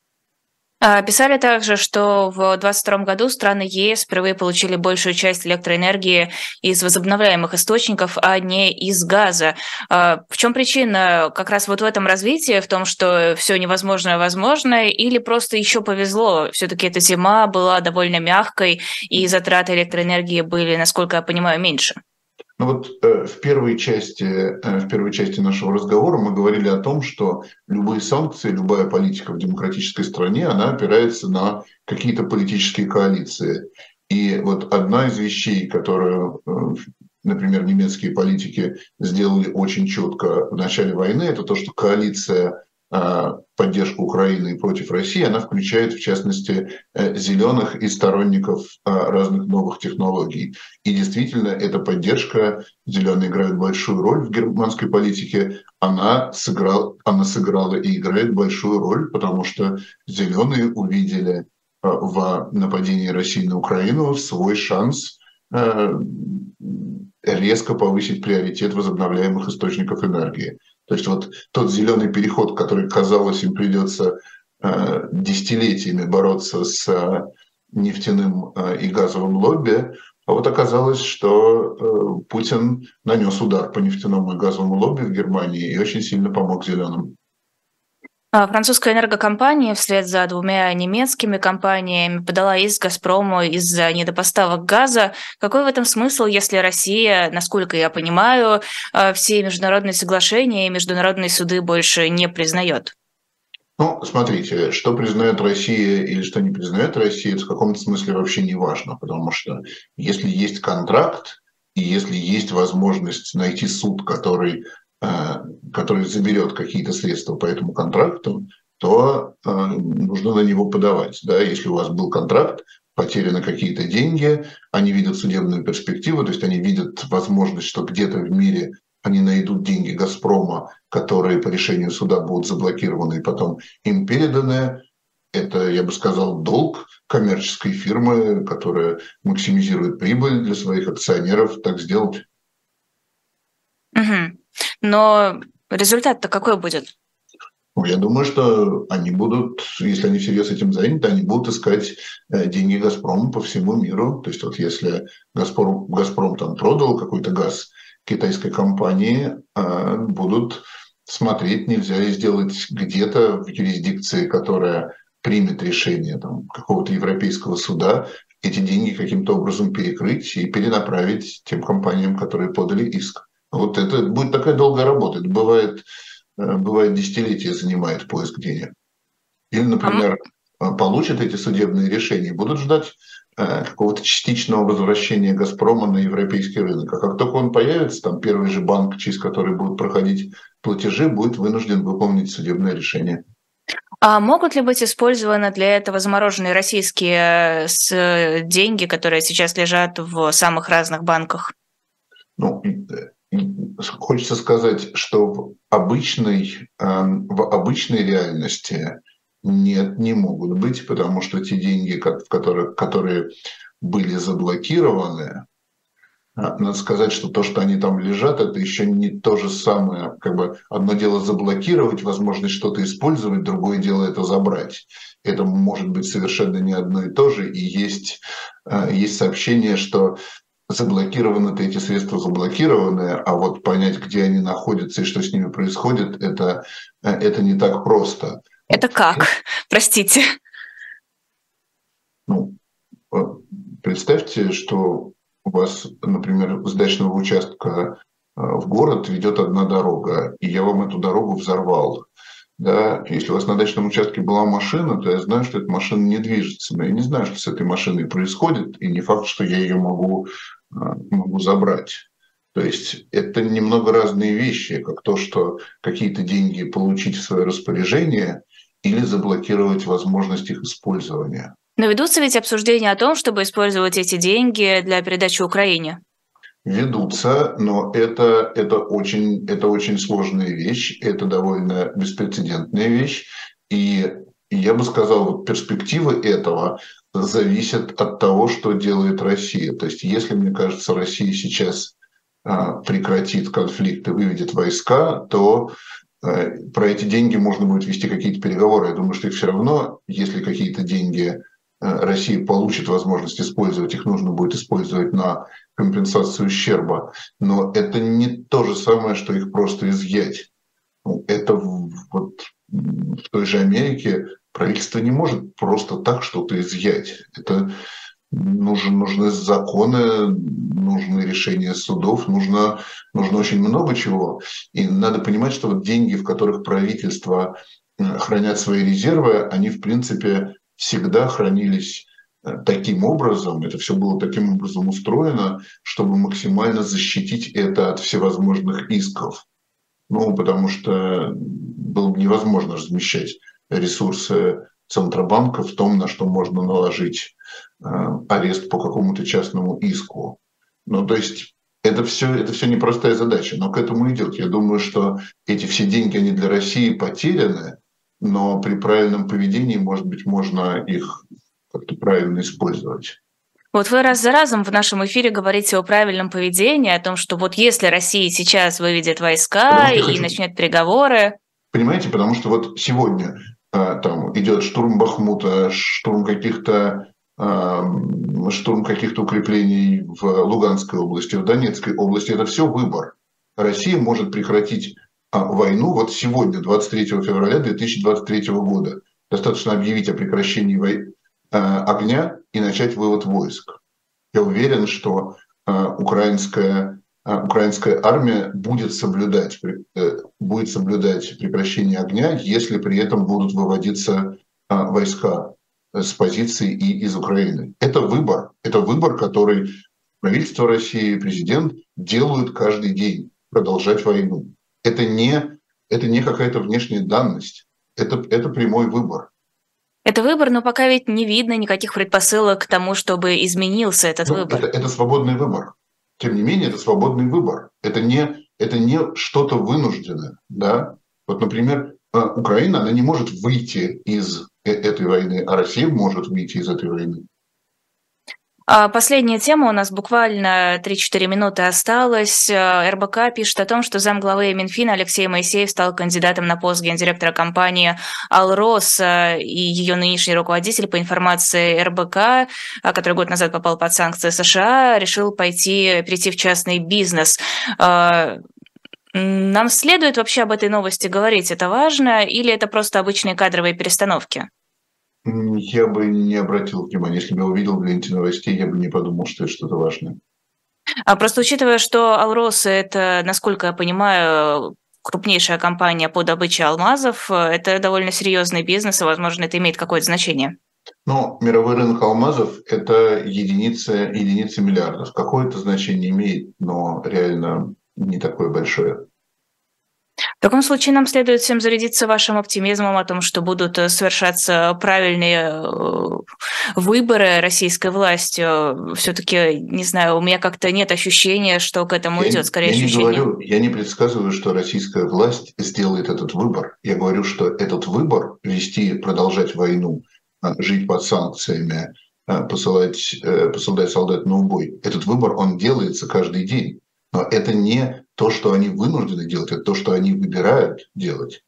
А, писали также, что в 2022 году страны ЕС впервые получили большую часть электроэнергии из возобновляемых источников, а не из газа. А, в чем причина? Как раз вот в этом развитии, в том, что все невозможное возможно, или просто еще повезло? Все-таки эта зима была довольно мягкой, и затраты электроэнергии были, насколько я понимаю, меньше. Ну вот э, в первой части, э, в первой части нашего разговора мы говорили о том, что любые санкции, любая политика в демократической стране, она опирается на какие-то политические коалиции. И вот одна из вещей, которую, э, например, немецкие политики сделали очень четко в начале войны, это то, что коалиция а, поддержку Украины против России, она включает, в частности, э, зеленых и сторонников а, разных новых технологий. И действительно, эта поддержка, зеленые играют большую роль в германской политике, она, сыграл, она сыграла и играет большую роль, потому что зеленые увидели а, в нападении России на Украину свой шанс резко повысить приоритет возобновляемых источников энергии. То есть вот тот зеленый переход, который, казалось, им придется э, десятилетиями бороться с э, нефтяным э, и газовым лобби, а вот оказалось, что Путин нанес удар по нефтяному и газовому лобби в Германии и очень сильно помог зеленым. А французская энергокомпания вслед за двумя немецкими компаниями подала иск «Газпрому» из-за недопоставок газа. Какой в этом смысл, если Россия, насколько я понимаю, а, все международные соглашения и международные суды больше не признает? Ну, смотрите, что признает Россия или что не признает Россия, это в каком-то смысле вообще не важно, потому что если есть контракт, и если есть возможность найти суд, который который заберет какие-то средства по этому контракту, то э, нужно на него подавать. Да? Если у вас был контракт, потеряны какие-то деньги, они видят судебную перспективу, то есть они видят возможность, что где-то в мире они найдут деньги «Газпрома», которые по решению суда будут заблокированы и потом им переданы. Это, я бы сказал, долг коммерческой фирмы, которая максимизирует прибыль для своих акционеров, так сделать. Угу. Но результат-то какой будет? Ну, я думаю, что они будут, если они всерьез этим заняты, они будут искать э, деньги Газпрома по всему миру. То есть вот если Газпром, Газпром там продал какой-то газ китайской компании, э, будут смотреть, нельзя ли сделать где-то в юрисдикции, которая примет решение там, какого-то европейского суда, эти деньги каким-то образом перекрыть и перенаправить тем компаниям, которые подали иск. Вот это будет такая долгая работа. Это бывает, э, бывает десятилетия занимает поиск денег. Или, например, а получат эти судебные решения, будут ждать э, какого-то частичного возвращения «Газпрома» на европейский рынок. А как только он появится, там первый же банк, через который будут проходить платежи, будет вынужден выполнить судебное решение. А могут ли быть использованы для этого замороженные российские э, деньги, которые сейчас лежат в самых разных банках? Ну, хочется сказать, что в обычной, эм, в обычной реальности нет, не могут быть, потому что те деньги, которые, которые были заблокированы, э, надо сказать, что то, что они там лежат, это еще не то же самое. Как бы одно дело заблокировать возможность что-то использовать, другое дело это забрать. Это может быть совершенно не одно и то же. И есть, э, есть сообщение, что заблокированы-то эти средства заблокированы, а вот понять, где они находятся и что с ними происходит, это, это не так просто. Это как? Простите. Ну, представьте, что у вас, например, с дачного участка э, в город ведет одна дорога, и я вам эту дорогу взорвал. Да, если у вас на дачном участке была машина, то я знаю, что эта машина не движется. Но я не знаю, что с этой машиной происходит, и не факт, что я ее могу а, могу забрать. То есть это немного разные вещи, как то, что какие-то деньги получить в свое распоряжение или заблокировать возможность их использования. Но ведутся ведь обсуждения о том, чтобы использовать эти деньги для передачи Украине. Ведутся, но это, это, очень, это очень сложная вещь, это довольно беспрецедентная вещь. И я бы сказал, вот перспективы этого зависит от того, что делает Россия. То есть если, мне кажется, Россия сейчас а, прекратит конфликт и выведет войска, то а, про эти деньги можно будет вести какие-то переговоры. Я думаю, что их все равно, если какие-то деньги Россия получит возможность использовать, их нужно будет использовать на компенсацию ущерба. Но это не то же самое, что их просто изъять. Ну, это вот в той же Америке правительство не может просто так что-то изъять. Это нужен, нужны законы, нужны решения судов, нужно, нужно очень много чего. И надо понимать, что вот деньги, в которых правительство э, хранят свои резервы, они, в принципе, всегда хранились э, таким образом, это все было таким образом устроено, чтобы максимально защитить это от всевозможных исков. Ну, потому что было бы невозможно размещать ресурсы Центробанка в том, на что можно наложить э, арест по какому-то частному иску. Ну, то есть это все, это все непростая задача, но к этому идет. Я думаю, что эти все деньги, они для России потеряны, но при правильном поведении, может быть, можно их как-то правильно использовать. Вот вы раз за разом в нашем эфире говорите о правильном поведении, о том, что вот если Россия сейчас выведет войска и хочу... начнет переговоры... Понимаете, потому что вот сегодня а, там идет штурм Бахмута, штурм каких-то а, штурм каких-то укреплений в Луганской области, в Донецкой области. Это все выбор. Россия может прекратить войну вот сегодня, 23 февраля 2023 года. Достаточно объявить о прекращении вой... А, огня и начать вывод войск. Я уверен, что а, украинская, украинская армия будет соблюдать, э, будет соблюдать прекращение огня, если при этом будут выводиться войска с позиций и из Украины. Это выбор. Это выбор, который правительство России, президент делают каждый день продолжать войну. Это не, это не какая-то внешняя данность, это, это прямой выбор. Это выбор, но пока ведь не видно никаких предпосылок к тому, чтобы изменился этот ну, выбор. Это, это свободный выбор. Тем не менее, это свободный выбор. Это не, это не что-то вынужденное. Да? Вот, например, э, Украина, она не может выйти из э, этой войны, а Россия может выйти из этой войны. А, последняя тема, у нас буквально 3-4 минуты осталось. Э, РБК пишет о том, что замглавы Минфина Алексей Моисеев стал кандидатом на пост гендиректора компании «Алрос», э, и ее нынешний руководитель, по информации РБК, э, который год назад попал под санкции США, решил пойти, перейти в частный бизнес. Нам следует вообще об этой новости говорить? Это важно или это просто обычные кадровые перестановки? Я бы не обратил внимания. Если бы я увидел в ленте новостей, я бы не подумал, что это что-то важное. А просто учитывая, что Алрос – это, насколько я понимаю, крупнейшая компания по добыче алмазов, это довольно серьезный бизнес, и, возможно, это имеет какое-то значение. Ну, мировой рынок алмазов – это единицы, единицы миллиардов. Какое-то значение имеет, но реально не такое большое. В таком случае нам следует всем зарядиться вашим оптимизмом о том, что будут э, совершаться правильные э, выборы российской властью. Все-таки, не знаю, у меня как-то нет ощущения, что к этому я, идет, скорее я ощущение. Не говорю, я не предсказываю, что российская власть сделает этот выбор. Я говорю, что этот выбор вести, продолжать войну, а, жить под санкциями, а, посылать, э, посылать солдат на убой, этот выбор, он делается каждый день. Но это не то, что они вынуждены делать, это то, что они выбирают делать.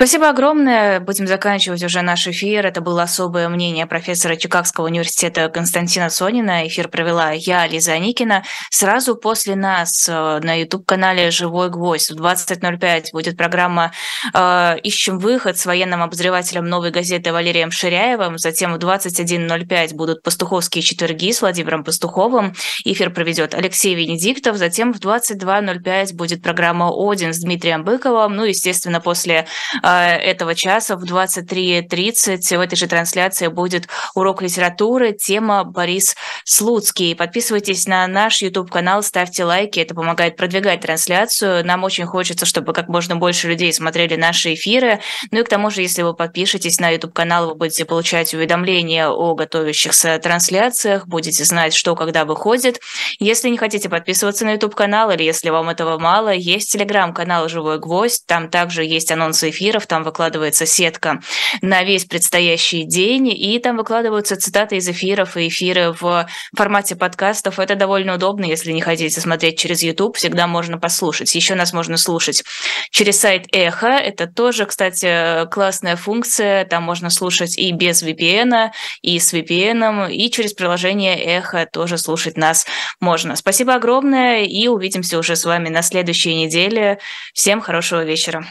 Спасибо огромное. Будем заканчивать уже наш эфир. Это было особое мнение профессора Чикагского университета Константина Сонина. Эфир провела я, Лиза Аникина. Сразу после нас э, на YouTube-канале «Живой гвоздь» в 20.05 будет программа э, «Ищем выход» с военным обозревателем «Новой газеты» Валерием Ширяевым. Затем в 21.05 будут «Пастуховские четверги» с Владимиром Пастуховым. Эфир проведет Алексей Венедиктов. Затем в 22.05 будет программа «Один» с Дмитрием Быковым. Ну, естественно, после э, этого часа в 23.30 в этой же трансляции будет урок литературы, тема Борис Слуцкий. Подписывайтесь на наш YouTube-канал, ставьте лайки, это помогает продвигать трансляцию. Нам очень хочется, чтобы как можно больше людей смотрели наши эфиры. Ну и к тому же, если вы подпишетесь на YouTube-канал, вы будете получать уведомления о готовящихся трансляциях, будете знать, что когда выходит. Если не хотите подписываться на YouTube-канал или если вам этого мало, есть телеграм-канал «Живой гвоздь», там также есть анонсы эфира, эфиров, там выкладывается сетка на весь предстоящий день, и там выкладываются цитаты из эфиров и эфиры в формате подкастов. Это довольно удобно, если не хотите смотреть через YouTube, всегда можно послушать. Еще нас можно слушать через сайт Эхо. Это тоже, кстати, классная функция. Там можно слушать и без VPN, и с VPN, и через приложение Эхо тоже слушать нас можно. Спасибо огромное, и увидимся уже с вами на следующей неделе. Всем хорошего вечера.